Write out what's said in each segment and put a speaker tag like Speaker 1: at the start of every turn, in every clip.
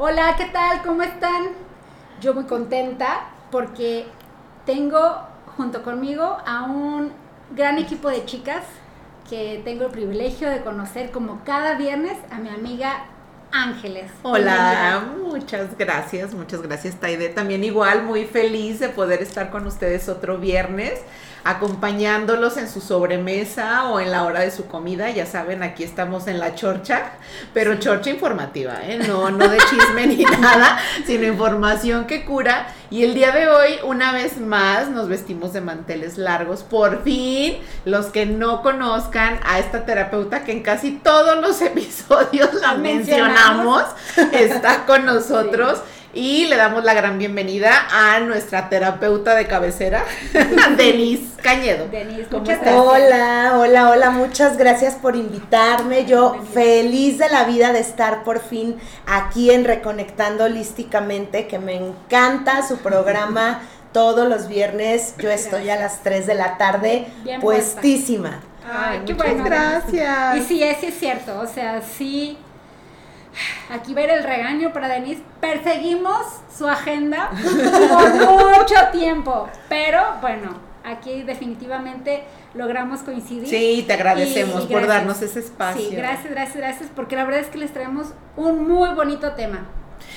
Speaker 1: Hola, ¿qué tal? ¿Cómo están? Yo muy contenta porque tengo junto conmigo a un gran equipo de chicas que tengo el privilegio de conocer como cada viernes a mi amiga Ángeles.
Speaker 2: Hola, muchas gracias, muchas gracias Taide. También igual muy feliz de poder estar con ustedes otro viernes acompañándolos en su sobremesa o en la hora de su comida. Ya saben, aquí estamos en la chorcha, pero chorcha informativa, ¿eh? no, no de chisme ni nada, sino información que cura. Y el día de hoy, una vez más, nos vestimos de manteles largos. Por fin, los que no conozcan a esta terapeuta que en casi todos los episodios la mencionamos, está con nosotros. Y le damos la gran bienvenida a nuestra terapeuta de cabecera, Denise Cañedo.
Speaker 3: Denise, ¿cómo estás? Hola, hola, hola, muchas gracias por invitarme. Yo feliz de la vida de estar por fin aquí en Reconectando Holísticamente, que me encanta su programa. Todos los viernes yo estoy a las 3 de la tarde puestísima.
Speaker 1: Ay, qué bueno. Gracias. Y sí, es, es cierto, o sea, sí aquí ver el regaño para Denise. Perseguimos su agenda por mucho tiempo, pero bueno, aquí definitivamente logramos coincidir.
Speaker 2: Sí, te agradecemos por darnos ese espacio.
Speaker 1: Sí, gracias, gracias, gracias, porque la verdad es que les traemos un muy bonito tema.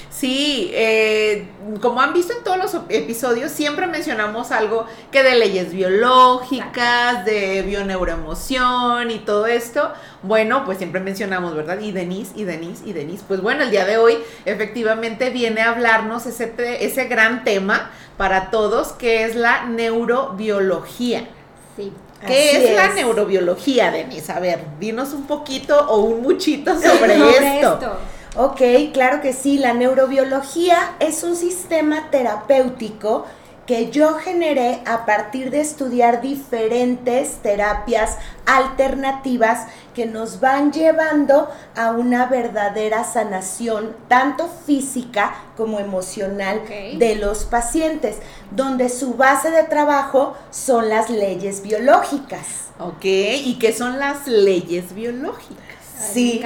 Speaker 2: Sí, eh, como han visto en todos los episodios, siempre mencionamos algo que de leyes biológicas, de bioneuroemoción y todo esto. Bueno, pues siempre mencionamos, ¿verdad? Y Denise, y Denise, y Denise. Pues bueno, el día de hoy efectivamente viene a hablarnos ese, ese gran tema para todos, que es la neurobiología. Sí. ¿Qué es, la neurobiología, Denise? A ver, dinos un poquito o un muchito sobre, esto.
Speaker 3: Ok, claro que sí. La neurobiología es un sistema terapéutico que yo generé a partir de estudiar diferentes terapias alternativas que nos van llevando a una verdadera sanación, tanto física como emocional, de los pacientes, donde su base de trabajo son las leyes biológicas.
Speaker 2: Ok, ¿y qué son las leyes biológicas?
Speaker 3: Sí,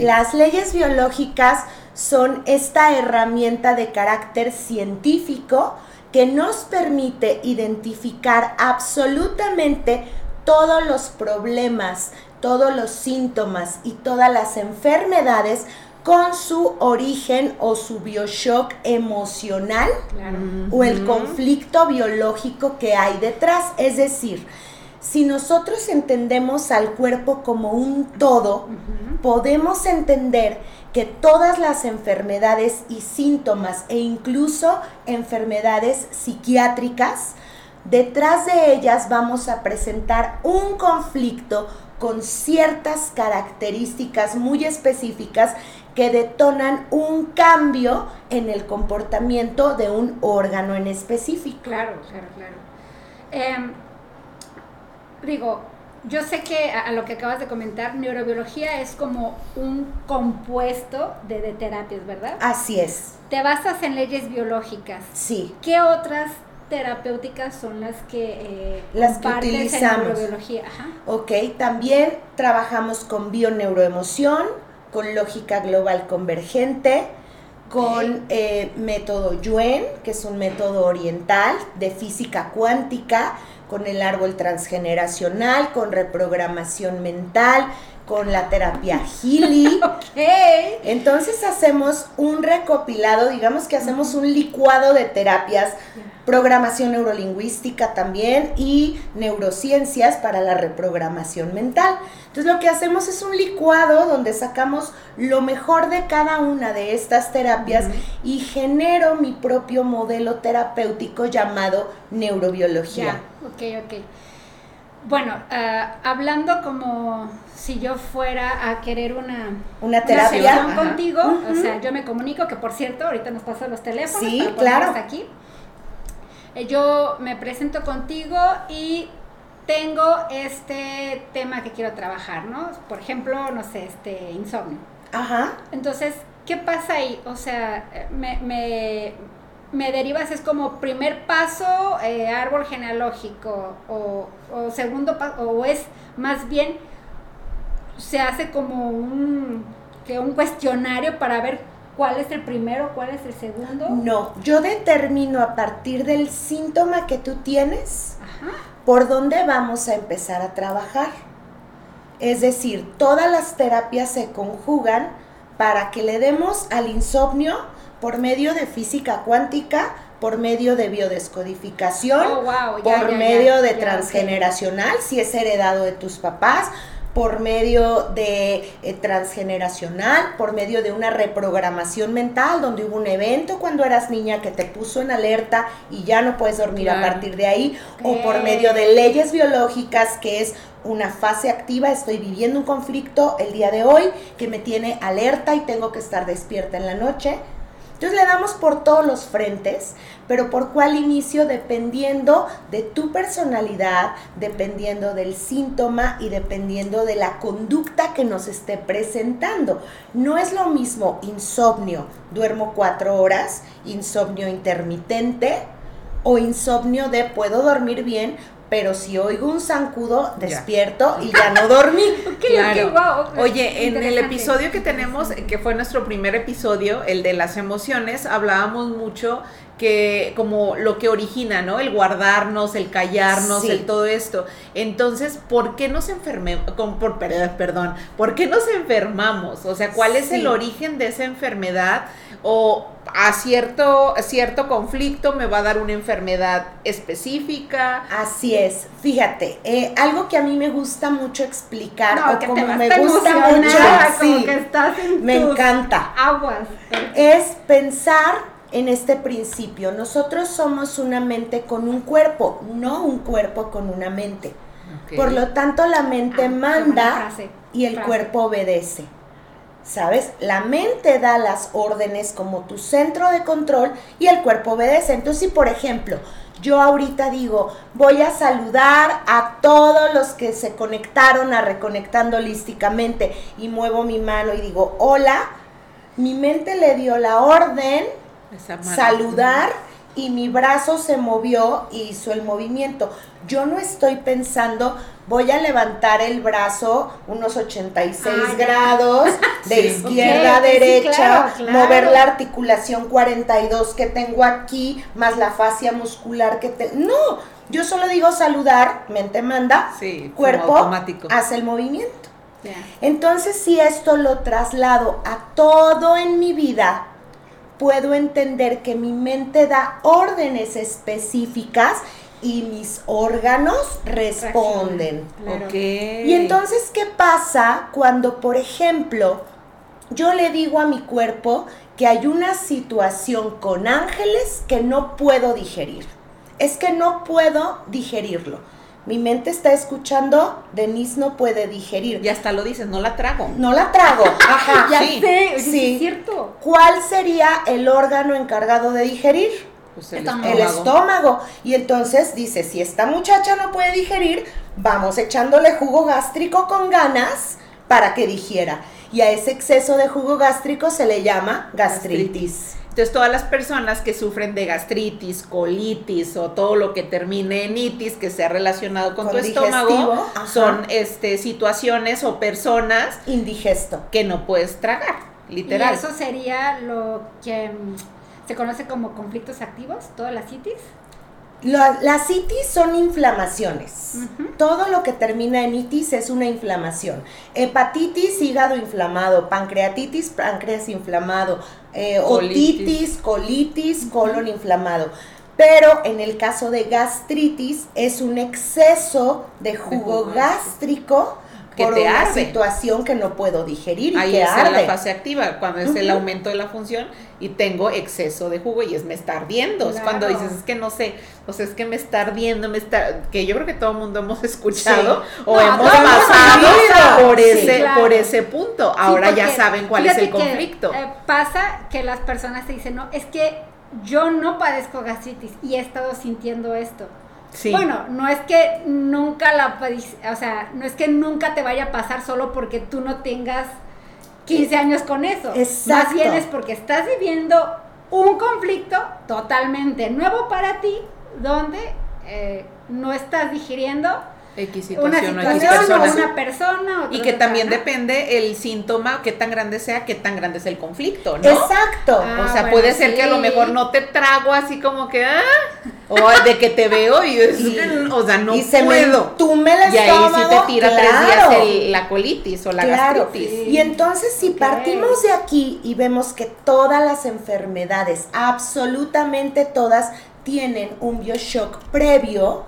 Speaker 3: las leyes biológicas son esta herramienta de carácter científico que nos permite identificar absolutamente todos los problemas, todos los síntomas y todas las enfermedades con su origen o su bioshock emocional o el conflicto biológico que hay detrás. Es decir, si nosotros entendemos al cuerpo como un todo, podemos entender que todas las enfermedades y síntomas e incluso enfermedades psiquiátricas, detrás de ellas vamos a presentar un conflicto con ciertas características muy específicas que detonan un cambio en el comportamiento de un órgano en específico.
Speaker 1: Claro, claro, claro. Em, digo, yo sé que a, lo que acabas de comentar, neurobiología es como un compuesto de, terapias, ¿verdad?
Speaker 3: Así es.
Speaker 1: Te basas en leyes biológicas.
Speaker 3: Sí.
Speaker 1: ¿Qué otras terapéuticas son las que
Speaker 3: eh, las que utilizamos. En neurobiología? Ajá. Ok, también trabajamos con bioneuroemoción, con lógica global convergente, con eh, método Yuen, que es un método oriental de física cuántica, con el árbol transgeneracional, con reprogramación mental, con la terapia Healy. Entonces hacemos un recopilado, digamos que hacemos un licuado de terapias, programación neurolingüística también y neurociencias para la reprogramación mental. Entonces lo que hacemos es un licuado donde sacamos lo mejor de cada una de estas terapias y genero mi propio modelo terapéutico llamado neurobiología.
Speaker 1: ok, ok. Bueno, ah, hablando como si yo fuera a querer una,
Speaker 3: una terapia
Speaker 1: contigo, o sea, yo me comunico, que por cierto, ahorita nos pasan los teléfonos
Speaker 3: sí, claro.
Speaker 1: aquí. Eh, yo me presento contigo y tengo este tema que quiero trabajar, ¿no? Por ejemplo, no sé, este insomnio.
Speaker 3: Ajá.
Speaker 1: Entonces, ¿qué pasa ahí? O sea, me, me, me derivas, es como primer paso, eh, árbol genealógico, o, o segundo paso, o es más bien, se hace como un, que un cuestionario para ver cuál es el primero, cuál es el segundo.
Speaker 3: No, yo determino a partir del síntoma que tú tienes por dónde vamos a empezar a trabajar. Es decir, todas las terapias se conjugan para que le demos al insomnio por medio de física cuántica, por medio de biodescodificación, oh, por medio de transgeneracional, si es heredado de tus papás, por medio de eh, transgeneracional, por medio de una reprogramación mental, donde hubo un evento cuando eras niña que te puso en alerta y ya no puedes dormir a partir de ahí, o por medio de leyes biológicas, que es una fase activa, estoy viviendo un conflicto el día de hoy que me tiene alerta y tengo que estar despierta en la noche entonces le damos por todos los frentes, pero por cuál inicio dependiendo de tu personalidad, dependiendo del síntoma y dependiendo de la conducta que nos esté presentando. No es lo mismo insomnio, duermo cuatro horas, insomnio intermitente o insomnio de puedo dormir bien, pero si oigo un zancudo, despierto y ya no dormí.
Speaker 2: claro. Oye, en el episodio que tenemos, que fue nuestro primer episodio, el de las emociones, hablábamos mucho que como lo que origina, ¿no? El guardarnos, el callarnos, el todo esto. Entonces, ¿por qué nos enfermemos? Por, perdón, ¿por qué nos enfermamos? O sea, ¿cuál es el origen de esa enfermedad? O a cierto, cierto conflicto me va a dar una enfermedad específica.
Speaker 3: Así es. Fíjate, eh, algo que a mí me gusta mucho explicar, o como me gusta mucho,
Speaker 1: como que estás en
Speaker 3: me encanta.
Speaker 1: Aguas.
Speaker 3: Es pensar en este principio. Nosotros somos una mente con un cuerpo, no un cuerpo con una mente. Por lo tanto, la mente ah, manda y el cuerpo obedece. ¿Sabes? La mente da las órdenes como tu centro de control y el cuerpo obedece. Entonces, si por ejemplo, yo ahorita digo, voy a saludar a todos los que se conectaron a Reconectando Holísticamente y muevo mi mano y digo, hola, mi mente le dio la orden saludar y mi brazo se movió y hizo el movimiento. Yo no estoy pensando, voy a levantar el brazo unos 86 grados de izquierda a derecha, mover la articulación 42 que tengo aquí, más la fascia muscular que tengo. No, yo solo digo saludar, mente manda, cuerpo hace el movimiento. Entonces, si esto lo traslado a todo en mi vida, puedo entender que mi mente da órdenes específicas y mis órganos responden. Y entonces, ¿qué pasa cuando, por ejemplo, yo le digo a mi cuerpo que hay una situación con ángeles que no puedo digerir? Es que no puedo digerirlo mi mente está escuchando, Denise no puede digerir.
Speaker 2: Y hasta lo dices, no la trago.
Speaker 3: No la trago, ajá.
Speaker 1: ya sé, sí. es cierto.
Speaker 3: ¿Cuál sería el órgano encargado de digerir? Pues el, estómago. el estómago. Y entonces dice, si esta muchacha no puede digerir, vamos echándole jugo gástrico con ganas para que digiera. Y a ese exceso de jugo gástrico se le llama gastritis.
Speaker 2: Entonces, todas las personas que sufren de gastritis, colitis o todo lo que termine en itis que sea relacionado con, tu estómago, son este, situaciones o personas
Speaker 3: indigesto
Speaker 2: que no puedes tragar, literal.
Speaker 1: ¿Y eso sería lo que mm, se conoce como conflictos activos, todas las itis.
Speaker 3: Las itis son inflamaciones. Todo lo que termina en itis es una inflamación. Hepatitis, hígado inflamado. Pancreatitis, páncreas inflamado eh, otitis, colitis, colon inflamado. Pero en el caso de gastritis es un exceso de jugo, gástrico que por una situación que no puedo digerir y
Speaker 2: Ahí
Speaker 3: que
Speaker 2: es la fase activa, cuando es el aumento de la función y tengo exceso de jugo y es me está ardiendo. Es cuando dices, es que no sé, o sea, es que me está ardiendo, me está, que yo creo que todo el mundo hemos escuchado o hemos pasado por ese, por ese punto. Ahora ya saben cuál es el conflicto.
Speaker 1: Eh, pasa que las personas te dicen, no, es que yo no padezco gastritis y he estado sintiendo esto. Bueno, no es que nunca la, o sea, no es que nunca te vaya a pasar solo porque tú no tengas 15 años con eso. Exacto. Más bien es porque estás viviendo un conflicto totalmente nuevo para ti, donde eh, no estás digiriendo
Speaker 2: una
Speaker 1: situación o una persona.
Speaker 2: y que también depende el síntoma, qué tan grande sea, qué tan grande es el conflicto, ¿no?
Speaker 3: Exacto.
Speaker 2: o sea, ah, puede ser que a lo mejor no te trago así como que, ah, o de que te veo y, o sea, no puedo.
Speaker 3: tú me la
Speaker 2: Y ahí sí te tira tres días la colitis o la gastritis.
Speaker 3: Y entonces si partimos de aquí y vemos que todas las enfermedades, absolutamente todas, tienen un bioshock previo,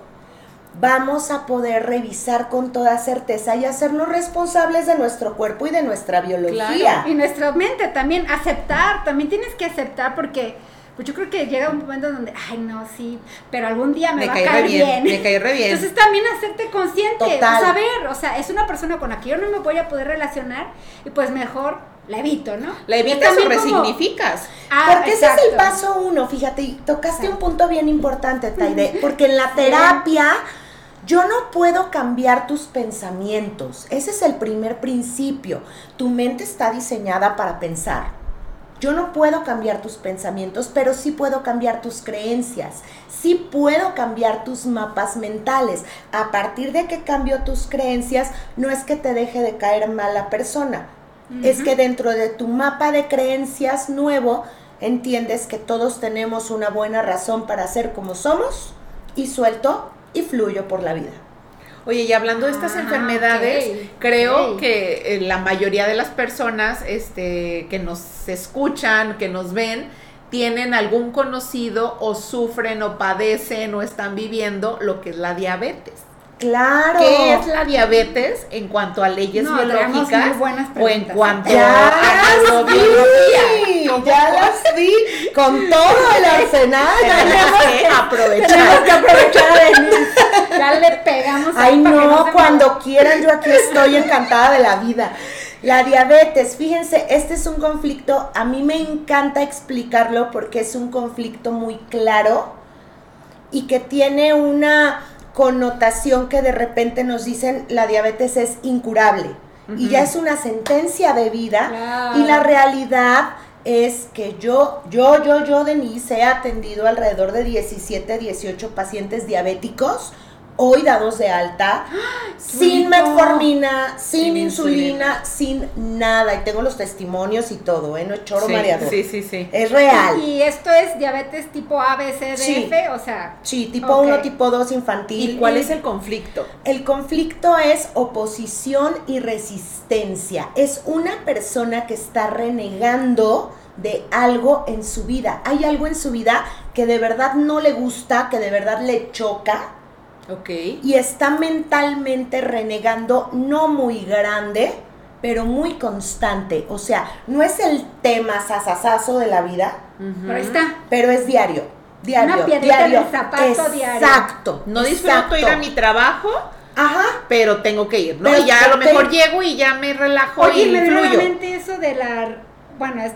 Speaker 3: vamos a poder revisar con toda certeza y hacernos responsables de nuestro cuerpo y de nuestra biología.
Speaker 1: Y nuestra mente también, aceptar, también tienes que aceptar porque pues yo creo que llega un momento donde, ay, no, sí, pero algún día me, va a caer bien,
Speaker 2: Me cae re bien.
Speaker 1: Entonces también hacerte consciente, saber, o sea, es una persona con la que yo no me voy a poder relacionar y pues mejor la evito, ¿no?
Speaker 2: La evitas o resignificas.
Speaker 3: Ah, porque ese es el paso uno, fíjate, y tocaste un punto bien importante, Taide, porque en la terapia yo no puedo cambiar tus pensamientos. Ese es el primer principio. Tu mente está diseñada para pensar. Yo no puedo cambiar tus pensamientos, pero sí puedo cambiar tus creencias. Sí puedo cambiar tus mapas mentales. A partir de que cambio tus creencias, no es que te deje de caer mal la persona. Es que dentro de tu mapa de creencias nuevo, entiendes que todos tenemos una buena razón para ser como somos y suelto y fluyo por la vida.
Speaker 2: Oye, y hablando de estas ah, enfermedades, creo que eh, la mayoría de las personas este, que nos escuchan, que nos ven, tienen algún conocido o sufren o padecen o están viviendo lo que es la diabetes.
Speaker 3: Claro.
Speaker 2: ¿Qué es la diabetes en cuanto a leyes biológicas o en cuanto
Speaker 3: ya a neurobiología? Ya las vi con todo el arsenal.
Speaker 2: Tenemos que aprovechar.
Speaker 1: que aprovechar Ya le pegamos.
Speaker 3: Ay, no, cuando quieran, yo aquí estoy encantada de la vida. La diabetes, fíjense, este es un conflicto, a mí me encanta explicarlo porque es un conflicto muy claro y que tiene una connotación que de repente nos dicen la diabetes es incurable. Y ya es una sentencia de vida y la realidad es que yo, yo, yo, yo, Denise, he atendido alrededor de 17, 18 pacientes diabéticos hoy dados de alta, sin metformina, sin, insulina, sin nada. Y tengo los testimonios y todo, ¿eh? No es choro
Speaker 2: sí,
Speaker 3: mareador.
Speaker 2: Sí, sí, sí.
Speaker 3: Es real.
Speaker 1: Y esto es diabetes tipo A, B, C, D, F, o sea.
Speaker 3: Sí, tipo 1, tipo 2 infantil.
Speaker 2: ¿Y cuál es el conflicto?
Speaker 3: El conflicto es oposición y resistencia. Es una persona que está renegando de algo en su vida. Hay algo en su vida que de verdad no le gusta, que de verdad le choca y está mentalmente renegando, no muy grande, pero muy constante. O sea, no es el tema sasasazo de la vida.
Speaker 1: Pero está.
Speaker 3: Pero es diario. Diario.
Speaker 1: Una diario. zapato diario.
Speaker 3: Exacto.
Speaker 2: No disfruto ir a mi trabajo.
Speaker 3: Ajá.
Speaker 2: Pero tengo que ir, ¿no? y ya a lo mejor llego y ya me relajo
Speaker 1: Oye,
Speaker 2: y
Speaker 1: me
Speaker 2: fluyo.
Speaker 1: eso de la. Bueno, es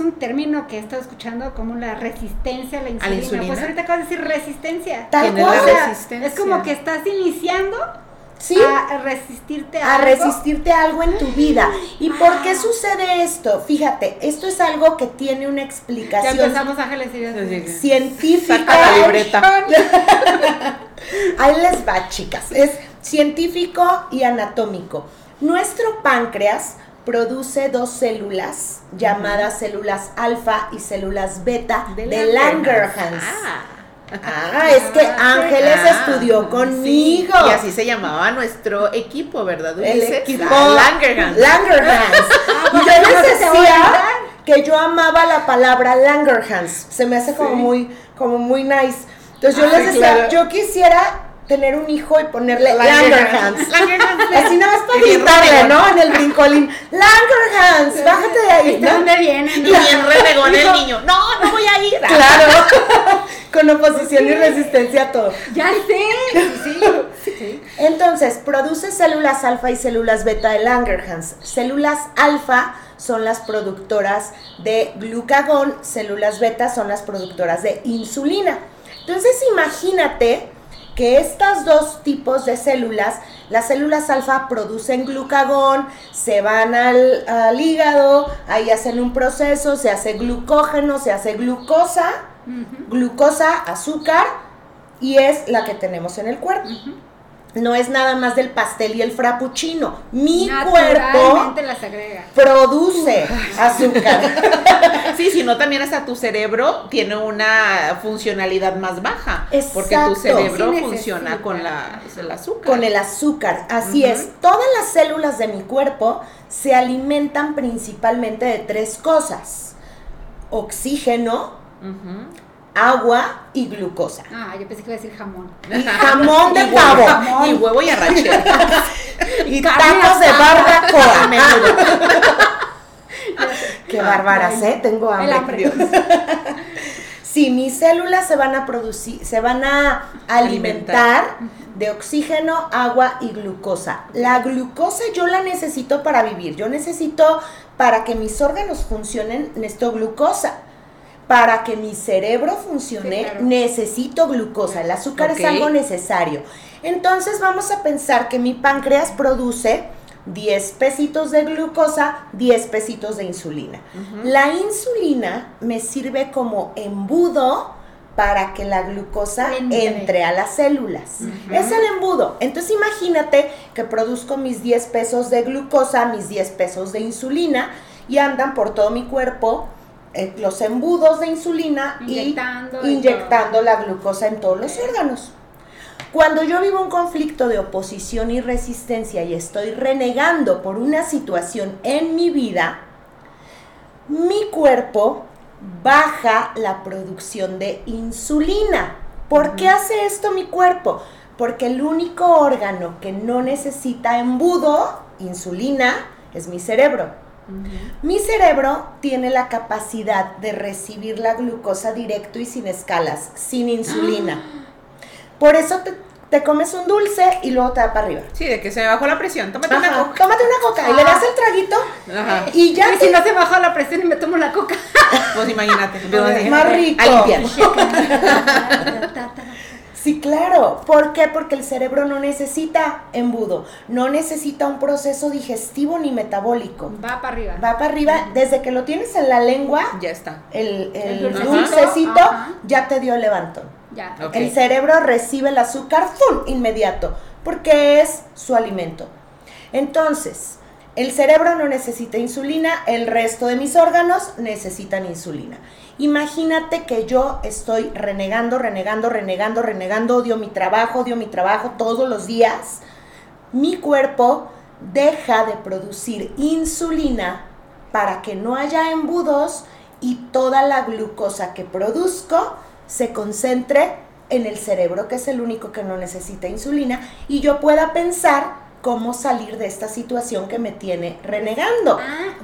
Speaker 1: un término que he estado escuchando como la resistencia a la insulina. Pues ahorita acabo de decir resistencia.
Speaker 3: Tal
Speaker 1: Es como que estás iniciando a resistirte
Speaker 3: a, a resistirte algo en tu vida. ¿Y por qué sucede esto? Fíjate, esto es algo que tiene una explicación.
Speaker 1: Ya empezamos Ángeles y
Speaker 3: científica.
Speaker 2: Saca la libreta.
Speaker 3: Ahí les va, chicas. Es científico y anatómico. Nuestro páncreas produce dos células llamadas células alfa y células beta de, Langerhans. Ah. ah es que Ángeles ah, estudió conmigo.
Speaker 2: y así se llamaba nuestro equipo, ¿verdad?
Speaker 3: El equipo Langerhans. Langerhans. y yo les decía que yo amaba la palabra Langerhans. Se me hace como muy, como muy nice. Entonces yo les decía, yo quisiera tener un hijo y ponerle Langerhans. Langerhans. Así nada más para gritarle, ¿no? En el brincolín. Langerhans, bájate de ahí.
Speaker 1: ¿De dónde viene?
Speaker 2: Y bien renegón el niño. No, no voy a ir.
Speaker 3: Claro. Con oposición y resistencia a todo.
Speaker 1: Ya sé. Sí,
Speaker 3: sí. Entonces, produce células alfa y células beta de Langerhans. Células alfa son las productoras de glucagón, células beta son las productoras de insulina. Entonces, imagínate que estos dos tipos de células, las células alfa producen glucagón, se van al, hígado, ahí hacen un proceso, se hace glucógeno, se hace glucosa, glucosa, azúcar, y es la que tenemos en el cuerpo. No es nada más del pastel y el frappuccino. Mi cuerpo
Speaker 1: las agrega.
Speaker 3: produce azúcar.
Speaker 2: sí, sino también hasta tu cerebro tiene una funcionalidad más baja. Porque tu cerebro funciona con la, el azúcar.
Speaker 3: Con el azúcar, así es. Todas las células de mi cuerpo se alimentan principalmente de tres cosas. Oxígeno, agua y glucosa.
Speaker 1: Ah, yo pensé que iba a decir jamón.
Speaker 3: Y jamón de pavo.
Speaker 2: Y huevo y arrachera.
Speaker 3: y tacos de barbacoa. Qué bárbaras, ¿eh? Tengo hambre. sí, mis células se van a producir, se van a alimentar, de oxígeno, agua y glucosa. La glucosa yo la necesito para vivir. Yo necesito, para que mis órganos funcionen, necesito glucosa para que mi cerebro funcione, necesito glucosa. El azúcar es algo necesario. Entonces vamos a pensar que mi páncreas produce 10 pesitos de glucosa, 10 pesitos de insulina. La insulina me sirve como embudo para que la glucosa entre, a las células. Es el embudo. Entonces imagínate que produzco mis 10 pesos de glucosa, mis 10 pesos de insulina y andan por todo mi cuerpo eh, los embudos de insulina inyectando y inyectando la glucosa en todos los órganos. Cuando yo vivo un conflicto de oposición y resistencia y estoy renegando por una situación en mi vida, mi cuerpo baja la producción de insulina. ¿Por qué hace esto mi cuerpo? Porque el único órgano que no necesita embudo, insulina, es mi cerebro. Mi cerebro tiene la capacidad de recibir la glucosa directo y sin escalas, sin insulina. Por eso te, comes un dulce y luego te da para arriba.
Speaker 2: Sí, de que se me bajó la presión. Tómate una coca.
Speaker 3: Tómate una coca y le das el traguito. Ajá. Y ya.
Speaker 1: Y si no se bajó la presión y me tomo la coca.
Speaker 2: Pues imagínate.
Speaker 3: Más rico. Sí, claro. ¿Por qué? Porque el cerebro no necesita embudo, no necesita un proceso digestivo ni metabólico.
Speaker 1: Va para arriba.
Speaker 3: Va para arriba. Desde que lo tienes en la lengua,
Speaker 2: ya está.
Speaker 3: El, dulcecito ya te dio el levantón. Ya. El cerebro recibe el azúcar ¡fum! inmediato, porque es su alimento. Entonces, el cerebro no necesita insulina, el resto de mis órganos necesitan insulina. Imagínate que yo estoy renegando, renegando, renegando, renegando, odio mi trabajo, odio mi trabajo todos los días. Mi cuerpo deja de producir insulina para que no haya embudos y toda la glucosa que produzco se concentre en el cerebro, que es el único que no necesita insulina, y yo pueda pensar cómo salir de esta situación que me tiene renegando. Ah,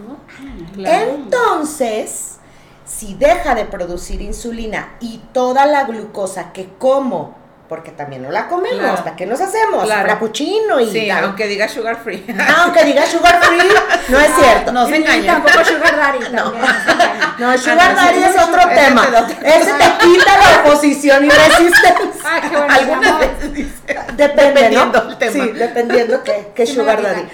Speaker 3: Entonces, si deja de producir insulina y toda la glucosa que como, porque también no la comemos, ¿para qué nos hacemos? Claro. Frappuccino y
Speaker 2: Sí, aunque diga sugar free.
Speaker 3: Ah, aunque diga sugar free, no es cierto.
Speaker 2: No se engaña.
Speaker 1: Tampoco sugar daddy.
Speaker 3: No, no sugar daddy es otro tema. Ese te quita la oposición y resistencia.
Speaker 1: Ah, qué bueno. Algunas
Speaker 3: veces dependiendo el tema. Sí, dependiendo qué, qué sugar daddy.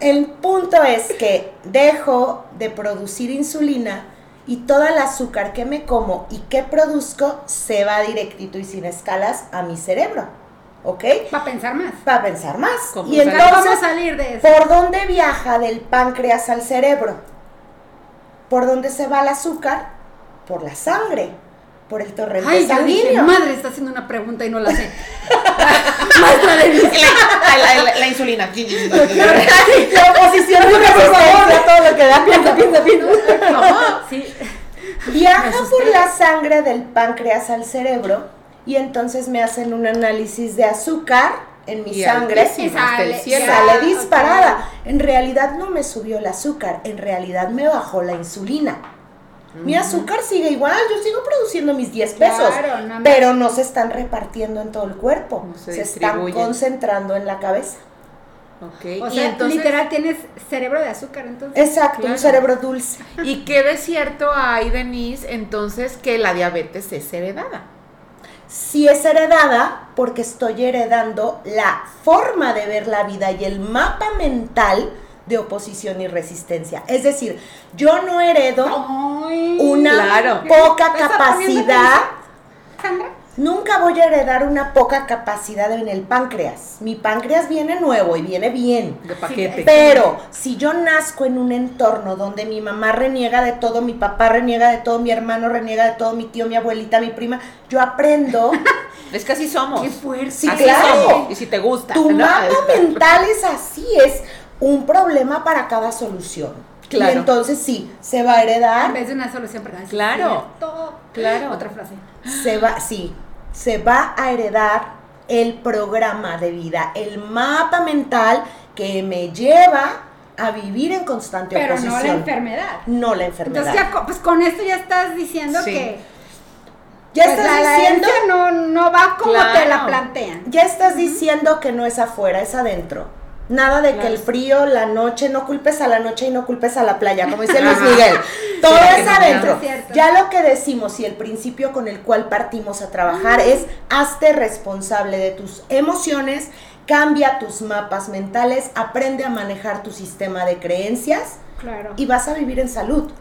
Speaker 3: El punto es que dejo de producir insulina y toda el azúcar que me como y que produzco se va directito y sin escalas a mi cerebro. ¿Ok?
Speaker 1: Para pensar más.
Speaker 3: Para pensar más. Y entonces,
Speaker 1: salir de eso?
Speaker 3: ¿por dónde viaja del páncreas al cerebro? ¿Por dónde se va el azúcar? Por la sangre por el torrente Ay, sanguíneo.
Speaker 1: madre, está haciendo una pregunta y no la sé.
Speaker 2: Maestra de la, la, la, insulina.
Speaker 3: la oposición de resistencia, todo lo que da. Piensa, piensa, piensa. Sí. Viaja por la sangre del páncreas al cerebro y entonces me hacen un análisis de azúcar en mi sangre
Speaker 1: y sale,
Speaker 3: sale disparada. En realidad no me subió el azúcar, en realidad me bajó la insulina. Mi azúcar sigue igual, yo sigo produciendo mis 10 pesos, pero no se están repartiendo en todo el cuerpo, se, están concentrando en la cabeza.
Speaker 1: Okay. O sea, entonces, literal tienes cerebro de azúcar, entonces.
Speaker 3: Exacto, un cerebro dulce.
Speaker 2: ¿Y qué de cierto hay, Denise, entonces que la diabetes es heredada?
Speaker 3: Sí es heredada porque estoy heredando la forma de ver la vida y el mapa mental de oposición y resistencia. Es decir, yo no heredo una poca capacidad. Nunca voy a heredar una poca capacidad en el páncreas. Mi páncreas viene nuevo y viene bien.
Speaker 2: De paquete.
Speaker 3: Pero si yo nazco en un entorno donde mi mamá reniega de todo, mi papá reniega de todo, mi hermano reniega de todo, mi tío, mi abuelita, mi prima, yo aprendo.
Speaker 2: es que así somos.
Speaker 1: Qué fuerte.
Speaker 3: Sí, claro.
Speaker 2: Y si te gusta.
Speaker 3: Tu mapa mental es así, es un problema para cada solución. Claro. Y entonces sí, se va a heredar.
Speaker 1: En vez de una solución para
Speaker 2: Claro.
Speaker 1: Claro. Otra frase.
Speaker 3: Se va, sí, se va a heredar el programa de vida, el mapa mental que me lleva a vivir en constante
Speaker 1: Pero
Speaker 3: oposición.
Speaker 1: no la enfermedad.
Speaker 3: No la enfermedad.
Speaker 1: Entonces, pues con esto ya estás diciendo que
Speaker 3: ya
Speaker 1: pues
Speaker 3: estás diciendo
Speaker 1: no, no va como te la plantean.
Speaker 3: Ya estás diciendo que no es afuera, es adentro. Nada de que el frío, la noche, no culpes a la noche y no culpes a la playa, como dice Luis Miguel. Todo es adentro. Ya lo que decimos y el principio con el cual partimos a trabajar es hazte responsable de tus emociones, cambia tus mapas mentales, aprende a manejar tu sistema de creencias
Speaker 1: claro.
Speaker 3: y vas a vivir en salud.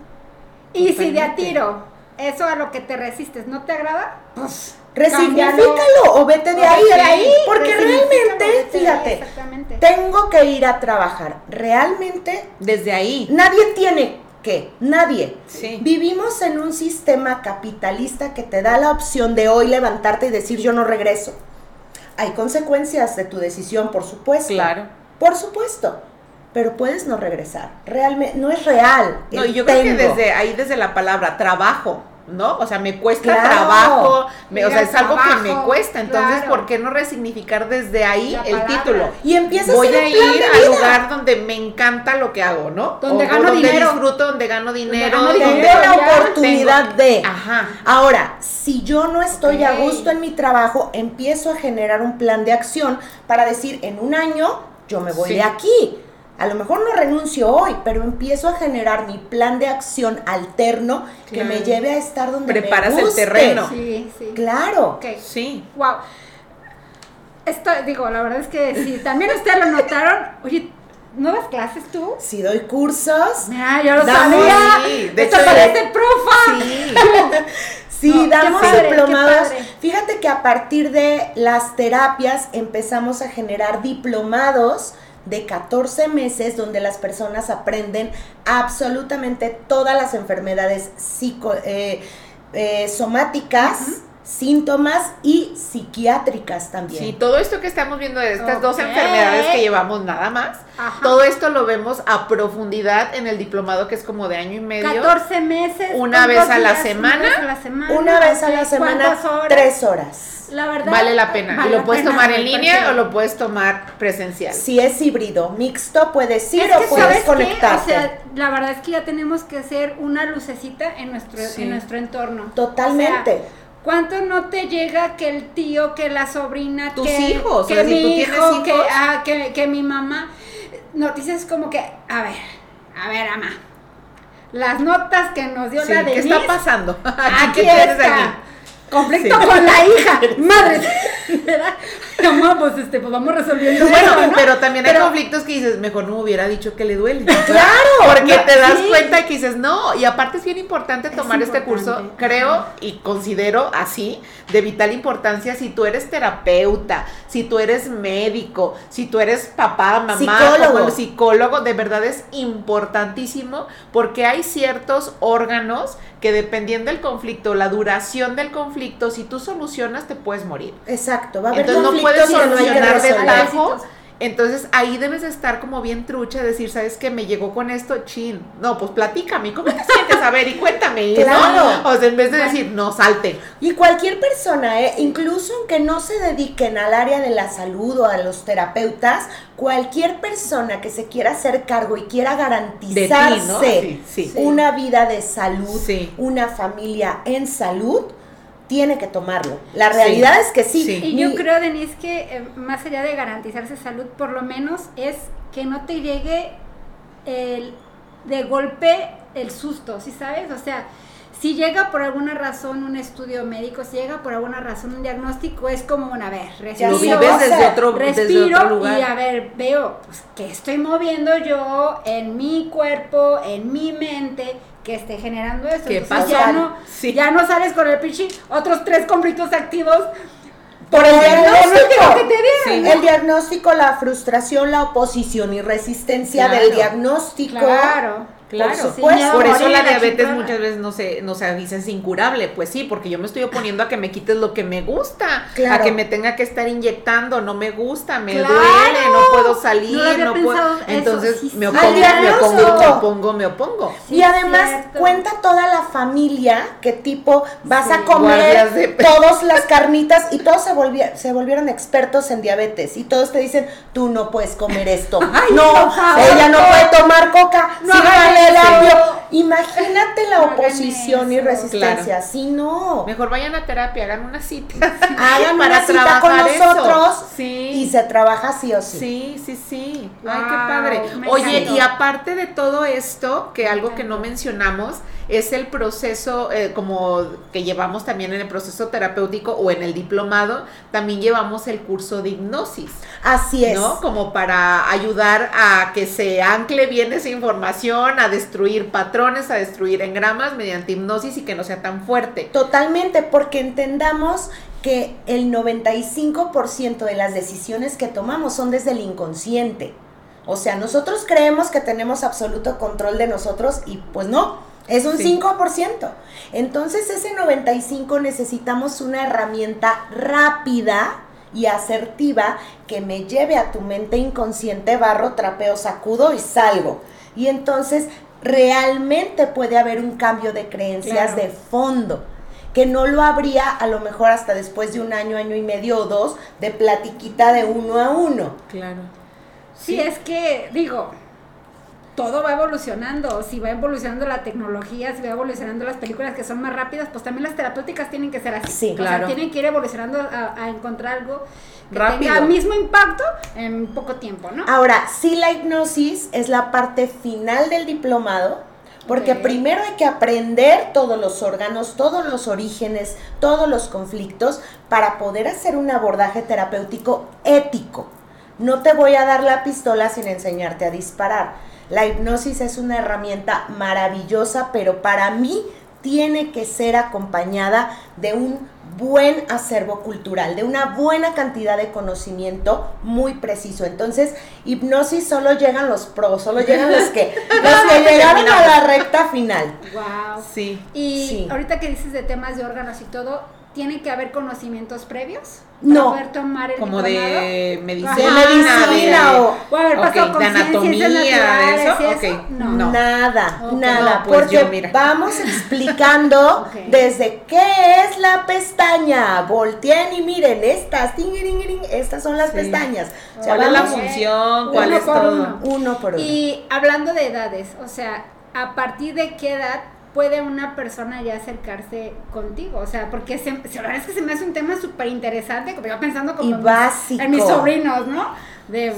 Speaker 1: Y si de a tiro eso a lo que te resistes no te agrada, pues
Speaker 3: Resignifícalo o vete de ahí, Porque realmente, fíjate, tengo que ir a trabajar. Realmente,
Speaker 2: desde ahí.
Speaker 3: Nadie tiene que, nadie.
Speaker 2: Sí.
Speaker 3: Vivimos en un sistema capitalista que te da la opción de hoy levantarte y decir yo no regreso. Hay consecuencias de tu decisión, por supuesto.
Speaker 2: Claro.
Speaker 3: Por supuesto. Pero puedes no regresar. Realmente, no es real.
Speaker 2: No, yo creo que desde ahí, desde la palabra trabajo, ¿no? O sea, me cuesta trabajo, o sea, es algo que me cuesta, entonces, ¿por qué no resignificar desde ahí el título?
Speaker 3: Y empiezas
Speaker 2: Voy a, ir al lugar donde me encanta lo que hago, ¿no?
Speaker 1: Donde gano
Speaker 2: donde
Speaker 1: dinero.
Speaker 2: disfruto, donde gano dinero,
Speaker 3: donde,
Speaker 2: donde
Speaker 3: tengo la oportunidad de.
Speaker 2: Ajá.
Speaker 3: Ahora, si yo no estoy a gusto en mi trabajo, empiezo a generar un plan de acción para decir, en un año yo me voy de aquí a lo mejor no renuncio hoy, pero empiezo a generar mi plan de acción alterno que me lleve a estar donde
Speaker 2: Preparas
Speaker 3: me guste.
Speaker 2: el terreno.
Speaker 1: Sí, sí.
Speaker 3: Claro.
Speaker 2: Sí.
Speaker 1: Wow. Esto, digo, la verdad es que sí, también ustedes lo notaron. Oye, ¿nuevas clases tú?
Speaker 3: Sí, doy cursos.
Speaker 1: Mira, yo lo sabía.
Speaker 2: Sí, de
Speaker 1: Esto
Speaker 2: hecho,
Speaker 1: parece profa.
Speaker 3: Sí. Sí, damos diplomados. Fíjate que a partir de las terapias empezamos a generar diplomados de 14 meses donde las personas aprenden absolutamente todas las enfermedades psico, eh, eh, somáticas. Síntomas y psiquiátricas también.
Speaker 2: Sí, todo esto que estamos viendo de estas dos enfermedades que llevamos nada más, todo esto lo vemos a profundidad en el diplomado que es como de año y medio.
Speaker 1: 14 meses.
Speaker 2: Una vez a la semana.
Speaker 1: Una vez a la semana.
Speaker 3: Una vez a la semana. Tres horas.
Speaker 1: La verdad.
Speaker 2: Vale la pena. y lo puedes tomar en línea o lo puedes tomar presencial.
Speaker 3: Si es híbrido, mixto, puedes ir o puedes conectarte. O sea,
Speaker 1: la verdad es que ya tenemos que hacer una lucecita en nuestro, en nuestro entorno.
Speaker 3: Totalmente.
Speaker 1: ¿Cuánto no te llega que el tío, que la sobrina,
Speaker 2: tus
Speaker 1: que,
Speaker 2: hijos,
Speaker 1: que mi hijo, Que, ah, que, que, mi mamá? Noticias como que, a ver, a ver, ama. Las notas que nos dio la de
Speaker 2: ¿Qué está pasando?
Speaker 1: Aquí, está. Conflicto con la hija. Madre. ¿Verdad? No, pues, este, pues vamos resolviendo.
Speaker 2: Bueno, pero también hay conflictos que dices, mejor no me hubiera dicho que le duele.
Speaker 3: Claro.
Speaker 2: Porque te das cuenta y que dices, no. Y aparte es bien importante tomar este curso, creo y considero así, de vital importancia si tú eres terapeuta, si tú eres médico, si tú eres papá, mamá,
Speaker 3: psicólogo,
Speaker 2: psicólogo de verdad es importantísimo porque hay ciertos órganos que dependiendo del conflicto, la duración del conflicto, si tú solucionas te puedes morir.
Speaker 3: Exacto, va a haber
Speaker 2: Entonces no puedes solucionar de tajo entonces ahí debes estar como bien trucha, decir, ¿sabes qué? Me llegó con esto, chin. No, pues platícame, ¿cómo te sientes? A ver, y cuéntame.
Speaker 3: Claro.
Speaker 2: O sea, en vez de decir, no, salte.
Speaker 3: Y cualquier persona, ¿eh? incluso aunque no se dediquen al área de la salud o a los terapeutas, cualquier persona que se quiera hacer cargo y quiera garantizarse una vida de salud, una familia en salud, tiene que tomarlo. La realidad es que sí.
Speaker 1: Y yo creo, Denise, que eh, más allá de garantizarse salud, por lo menos es que no te llegue el, de golpe el susto, ¿sí sabes? O sea, si llega por alguna razón un estudio médico, si llega por alguna razón un diagnóstico, es como una vez, respiro,
Speaker 2: desde otro, respiro
Speaker 1: lugar. y a ver, veo pues, que estoy moviendo yo en mi cuerpo, en mi mente, que esté generando eso. ¿Qué pasa? Ya no, ya no sales con el pichi, otros tres conflictos activos
Speaker 3: por el diagnóstico. El diagnóstico, la frustración, la oposición y resistencia del diagnóstico.
Speaker 2: Claro. Claro, por eso la diabetes muchas veces no se, no se avisa, es incurable. Pues sí, porque yo me estoy oponiendo a que me quites lo que me gusta, a que me tenga que estar inyectando, no me gusta, me duele, no puedo salir, no, puedo. Entonces me, opongo, me, opongo, me opongo, me opongo,
Speaker 3: y además cuenta toda la familia que tipo vas a comer todas las carnitas y todos se, volvieron, se volvieron expertos en diabetes y todos te dicen, tú no puedes comer esto. no, ella no puede tomar coca. No, Imagínate la oposición y resistencia. Si no.
Speaker 2: Mejor vayan a terapia, hagan una cita.
Speaker 3: Hagan para una cita con nosotros. Y se trabaja sí o sí.
Speaker 2: Sí, sí, sí. Ay, qué padre. Oye, y aparte de todo esto, que algo que no mencionamos, es el proceso eh, como que llevamos también en el proceso terapéutico o en el diplomado, también llevamos el curso de hipnosis.
Speaker 3: Así es.
Speaker 2: ¿No? Como para ayudar a que se ancle bien esa información, a destruir patrones, a destruir engramas mediante hipnosis y que no sea tan fuerte.
Speaker 3: Totalmente, porque entendamos que el 95% de las decisiones que tomamos son desde el inconsciente. O sea, nosotros creemos que tenemos absoluto control de nosotros y pues no. Es un 5%. Entonces ese 95 necesitamos una herramienta rápida y asertiva que me lleve a tu mente inconsciente, barro, trapeo, sacudo y salgo. Y entonces realmente puede haber un cambio de creencias de fondo que no lo habría a lo mejor hasta después de un año, año y medio o dos de platiquita de uno a uno.
Speaker 1: Claro. sí es que, digo, todo va evolucionando, si va evolucionando la tecnología, si va evolucionando las películas que son más rápidas, pues también las terapéuticas tienen que ser así. Sí, claro. tienen que ir evolucionando a, encontrar algo que tenga el mismo impacto en poco tiempo, ¿no?
Speaker 3: Ahora, sí la hipnosis es la parte final del diplomado, porque primero hay que aprender todos los órganos, todos los orígenes, todos los conflictos, para poder hacer un abordaje terapéutico ético. No te voy a dar la pistola sin enseñarte a disparar la hipnosis es una herramienta maravillosa, pero para mí tiene que ser acompañada de un buen acervo cultural, de una buena cantidad de conocimiento muy preciso. Entonces, hipnosis solo llegan los pros, solo llegan los que, los que llegaron a la recta final.
Speaker 1: Wow. Sí. Y ahorita que dices de temas de órganos y todo, ¿tiene que haber conocimientos previos?
Speaker 3: no.
Speaker 1: poder tomar el
Speaker 2: Como de medicina,
Speaker 3: de medicina o,
Speaker 1: o haber pasado de anatomía, de
Speaker 3: eso. No. Nada, nada. pues porque mira. vamos explicando desde qué es la pestaña. Volteen y miren, estas, estas son las pestañas.
Speaker 2: ¿Cuál es la función? ¿Cuál es todo?
Speaker 3: Uno. uno por uno.
Speaker 1: Y hablando de edades, o sea, ¿a partir de qué edad puede una persona ya acercarse contigo? O sea, porque se, la verdad es que se me hace un tema súper interesante, como yo pensando como
Speaker 3: en
Speaker 1: mis sobrinos, ¿no? De,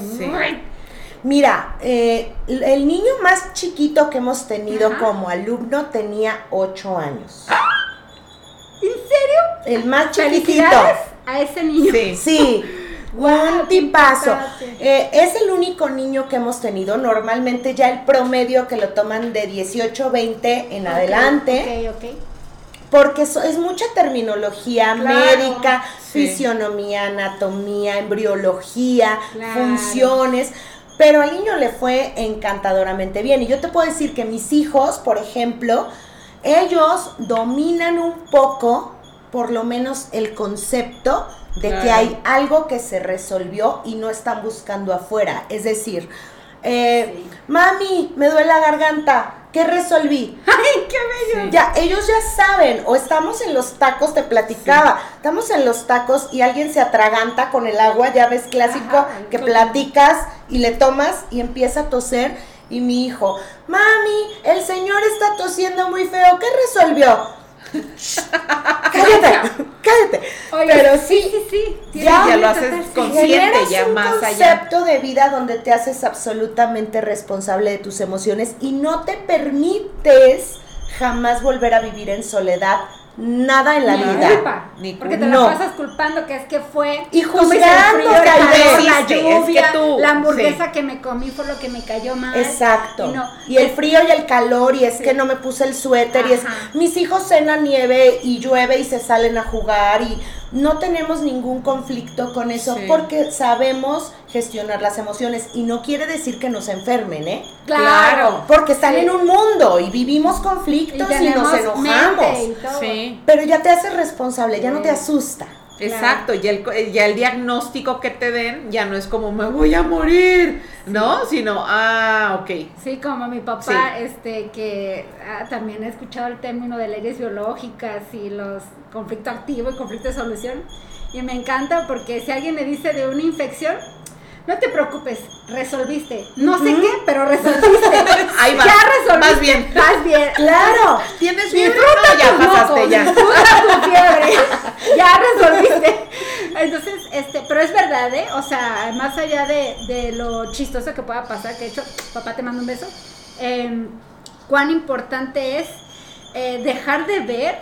Speaker 3: Mira, eh, el niño más chiquito que hemos tenido como alumno tenía 8 años.
Speaker 1: ¿En serio?
Speaker 3: El más chiquitito.
Speaker 1: a ese niño.
Speaker 3: Sí. sí. Un tipazo. Eh, es el único niño que hemos tenido. Normalmente ya el promedio que lo toman de 18, 20 en adelante.
Speaker 1: Ok, ok.
Speaker 3: Porque es mucha terminología médica, fisionomía, anatomía, embriología, funciones. Pero al niño le fue encantadoramente bien. Y yo te puedo decir que mis hijos, por ejemplo, ellos dominan un poco, por lo menos, el concepto de que hay algo que se resolvió y no están buscando afuera. Es decir, eh, mami, me duele la garganta, ¿qué resolví?
Speaker 1: ¡Ay, qué bello!
Speaker 3: Ya, ellos ya saben, o estamos en los tacos, te platicaba, estamos en los tacos y alguien se atraganta con el agua, ya ves clásico, que platicas y le tomas y empieza a toser. Y mi hijo, mami, el señor está tosiendo muy feo, ¿qué resolvió? cállate, cállate. Pero sí,
Speaker 1: sí, sí,
Speaker 2: ya, lo haces consciente, ya más allá.
Speaker 3: Un concepto de vida donde te haces absolutamente responsable de tus emociones y no te permites jamás volver a vivir en soledad nada en la vida.
Speaker 1: Culpa, ni porque te la pasas culpando que es que fue
Speaker 3: y juzgando la
Speaker 1: lluvia, la hamburguesa que me comí fue lo que me cayó mal.
Speaker 3: Exacto. Y, el frío y el calor y es que no me puse el suéter y es mis hijos cenan nieve y llueve y se salen a jugar y no tenemos ningún conflicto con eso porque sabemos gestionar las emociones y no quiere decir que nos enfermen, ¿eh?
Speaker 1: Claro.
Speaker 3: Porque están en un mundo y vivimos conflictos y, nos enojamos. Sí. Pero ya te haces responsable, ya no te asusta.
Speaker 2: Exacto, ya el, ya el diagnóstico que te den ya no es como me voy a morir, ¿no? Sino, ah, ok.
Speaker 1: Sí, como mi papá, este, que ah, también he escuchado el término de leyes biológicas y los conflicto activo y conflicto de solución. Y me encanta porque si alguien me dice de una infección, no te preocupes, resolviste. No sé qué, pero resolviste.
Speaker 2: Ahí vas.
Speaker 1: Ya resolviste.
Speaker 2: Más bien.
Speaker 1: Más bien.
Speaker 3: Claro.
Speaker 2: Tienes fiebre. No, ya pasaste, ya.
Speaker 1: tu fiebre. ya resolviste. Entonces, este, pero es verdad, ¿eh? O sea, más allá de, de lo chistoso que pueda pasar, que de hecho, papá te manda un beso, em, cuán importante es eh, dejar de ver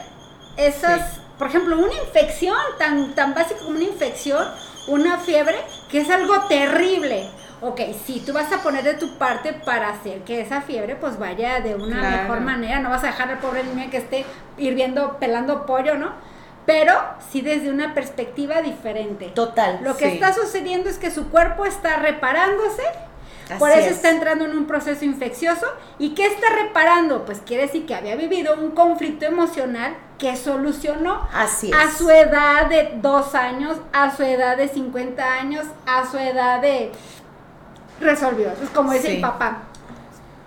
Speaker 1: esas, por ejemplo, una infección tan, tan básica como una infección una fiebre que es algo terrible. Ok, sí, tú vas a poner de tu parte para hacer que esa fiebre pues vaya de una mejor manera, no vas a dejar al pobre niño que esté hirviendo, pelando pollo, ¿no? Pero sí desde una perspectiva diferente.
Speaker 3: Total.
Speaker 1: Lo que está sucediendo es que su cuerpo está reparándose por eso está entrando en un proceso infeccioso. ¿Y qué está reparando? Pues quiere decir que había vivido un conflicto emocional que solucionó
Speaker 3: Así
Speaker 1: a su edad de dos años, a su edad de 50 años, a su edad de... resolvió. Es como dice el papá.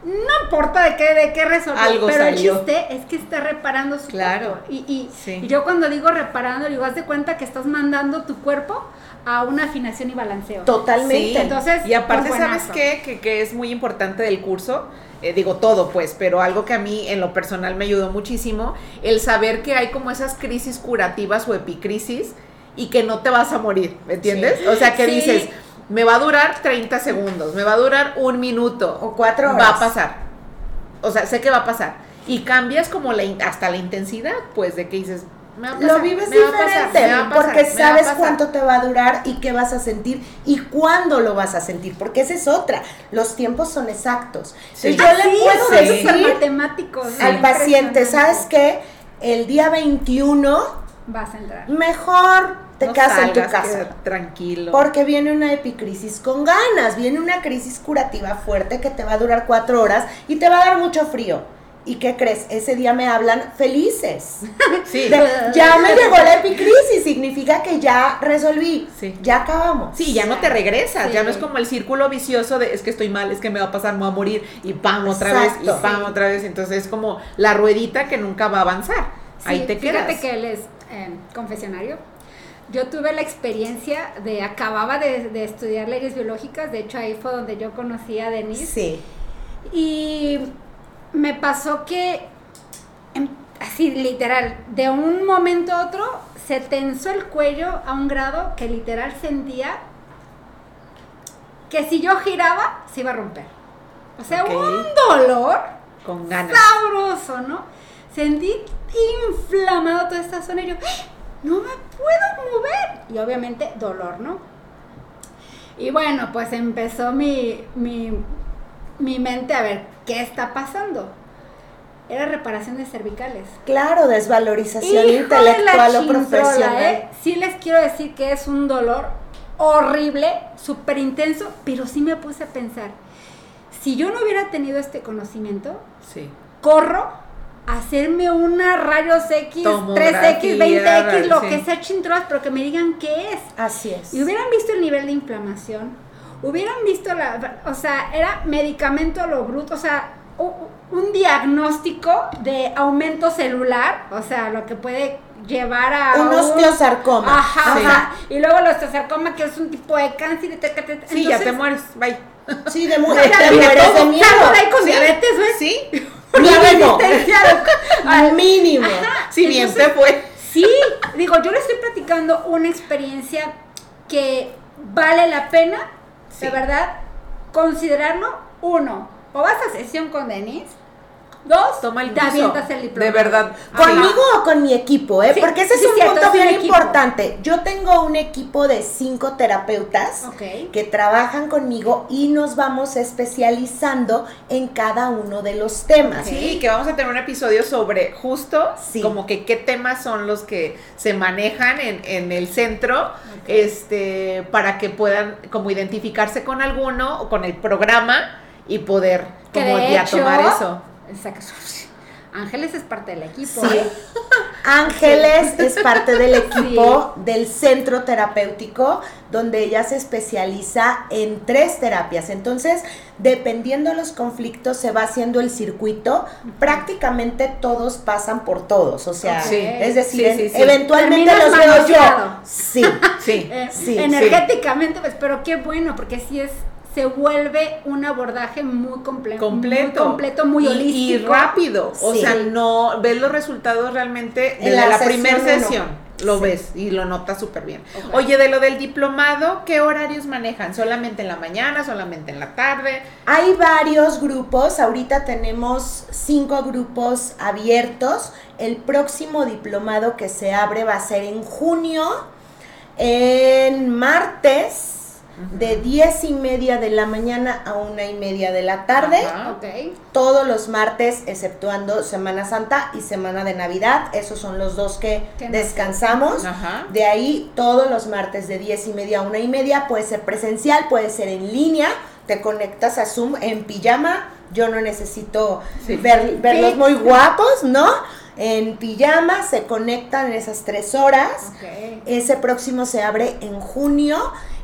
Speaker 1: No importa de qué, de qué resolvió, pero el chiste es que está reparando su
Speaker 2: claro.
Speaker 1: cuerpo. Y, y, yo cuando digo reparando, digo, haz de cuenta que estás mandando tu cuerpo a una afinación y balanceo.
Speaker 3: Totalmente.
Speaker 1: Entonces,
Speaker 2: y aparte, pues, ¿sabes qué? Que, que, es muy importante del curso. Eh, digo todo pues, pero algo que a mí en lo personal me ayudó muchísimo, el saber que hay como esas crisis curativas o epicrisis y que no te vas a morir, ¿me entiendes? O sea, que dices, me va a durar 30 segundos, me va a durar un minuto.
Speaker 3: O cuatro horas.
Speaker 2: Va a pasar. O sea, sé que va a pasar. Y cambias como la, hasta la intensidad, pues, de que dices,
Speaker 3: lo vives diferente porque sabes cuánto te va a durar y qué vas a sentir y cuándo lo vas a sentir, porque esa es otra. Los tiempos son exactos. yo le puedo
Speaker 1: decir
Speaker 3: al paciente, ¿sabes qué? El día 21
Speaker 1: vas a entrar.
Speaker 3: Mejor te casas en tu casa.
Speaker 2: Tranquilo.
Speaker 3: Porque viene una epicrisis con ganas, viene una crisis curativa fuerte que te va a durar cuatro horas y te va a dar mucho frío. ¿Y qué crees? Ese día me hablan felices.
Speaker 2: Sí.
Speaker 3: ya me llegó la epicrisis, significa que ya resolví. Sí. Ya acabamos.
Speaker 2: Sí, ya no te regresas, ya no es como el círculo vicioso de es que estoy mal, es que me va a pasar, me voy a morir y pam otra vez y pam otra vez. Entonces es como la ruedita que nunca va a avanzar. Ahí te quedas.
Speaker 1: Fíjate que él es eh, confesionario. Yo tuve la experiencia de, acababa de, de, estudiar leyes biológicas, de hecho ahí fue donde yo conocí a Denise.
Speaker 3: Sí.
Speaker 1: Y me pasó que, em, así literal, de un momento a otro se tensó el cuello a un grado que literal sentía que si yo giraba se iba a romper. O sea, un dolor
Speaker 2: con ganas.
Speaker 1: Sabroso, ¿no? Sentí inflamado toda esta zona y yo, ¡Ah! no me puedo mover. Y obviamente dolor, ¿no? Y bueno, pues empezó mi, mi, mi mente a ver, ¿qué está pasando? Era reparación de cervicales.
Speaker 3: Claro, desvalorización intelectual o profesional. ¿eh?
Speaker 1: Sí les quiero decir que es un dolor horrible, súper intenso, pero sí me puse a pensar, si yo no hubiera tenido este conocimiento,
Speaker 2: sí.
Speaker 1: corro a hacerme una rayos X, 3X, 20X, lo que sea chintroas, pero que me digan qué es.
Speaker 3: Así es.
Speaker 1: Y hubieran visto el nivel de inflamación, hubieran visto la, o sea, era medicamento a lo bruto, o sea, un diagnóstico de aumento celular, o sea, lo que puede llevar a
Speaker 3: un osteosarcoma.
Speaker 1: Ajá, ajá. Y luego el osteosarcoma que es un tipo de cáncer y te, te,
Speaker 2: Sí, ya te mueres, bye.
Speaker 3: Sí, de te mueres de miedo.
Speaker 1: ahí con diabetes, ¿ves?
Speaker 2: Sí.
Speaker 3: Mínimo. Al mínimo.
Speaker 2: Si bien te fue.
Speaker 1: Sí, digo, yo le estoy platicando una experiencia que vale la pena de verdad, considerarlo uno. O vas a sesión con Denise, dos,
Speaker 2: toma el
Speaker 1: diploma.
Speaker 2: De verdad.
Speaker 3: Conmigo o con mi equipo, ¿eh?
Speaker 1: Sí,
Speaker 3: Porque ese es
Speaker 1: sí,
Speaker 3: un
Speaker 1: cierto,
Speaker 3: punto
Speaker 1: es
Speaker 3: bien
Speaker 1: equipo.
Speaker 3: importante. Yo tengo un equipo de cinco terapeutas que trabajan conmigo y nos vamos especializando en cada uno de los temas.
Speaker 2: Sí, que vamos a tener un episodio sobre justo
Speaker 3: Sí.
Speaker 2: como que qué temas son los que se manejan en, en el centro, este, para que puedan como identificarse con alguno o con el programa y poder como ya tomar eso.
Speaker 1: Ángeles es parte del equipo.
Speaker 3: Sí.
Speaker 1: ¿eh?
Speaker 3: Ángeles es parte del equipo del centro terapéutico donde ella se especializa en tres terapias. Entonces, dependiendo de los conflictos, se va haciendo el circuito. Prácticamente todos pasan por todos. O sea,
Speaker 2: Sí.
Speaker 3: es decir,
Speaker 2: Sí,
Speaker 3: en-
Speaker 2: sí, sí.
Speaker 3: eventualmente los veo yo. Sí.
Speaker 2: Sí.
Speaker 1: Eh,
Speaker 3: Sí,
Speaker 1: energéticamente, pues, pero qué bueno, porque sí es, se vuelve un abordaje muy complejo.
Speaker 2: completo.
Speaker 1: Muy completo, muy
Speaker 2: Y-
Speaker 1: holístico.
Speaker 2: Y, rápido. O
Speaker 3: Sí.
Speaker 2: sea, no ves los resultados realmente
Speaker 3: En
Speaker 2: desde
Speaker 3: la
Speaker 2: primera sesión. Lo
Speaker 3: Sí.
Speaker 2: ves y lo notas súper bien. Oye, de lo del diplomado, ¿qué horarios manejan? ¿Solamente en la mañana? ¿Solamente en la tarde?
Speaker 3: Hay varios grupos, ahorita tenemos cinco grupos abiertos. El próximo diplomado que se abre va a ser en junio, en martes, de diez y media de la mañana a una y media de la tarde.
Speaker 2: Ajá.
Speaker 3: Todos los martes, exceptuando Semana Santa y Semana de Navidad. Esos son los dos que descansamos.
Speaker 2: Ajá.
Speaker 3: De ahí todos los martes de 10 y media a una y media puede ser presencial, puede ser en línea, te conectas a Zoom en pijama, yo no necesito
Speaker 2: Sí.
Speaker 3: ver- verlos
Speaker 1: Sí.
Speaker 3: muy guapos, ¿no? En pijama se conectan esas tres horas.
Speaker 1: Ok.
Speaker 3: Ese próximo se abre en junio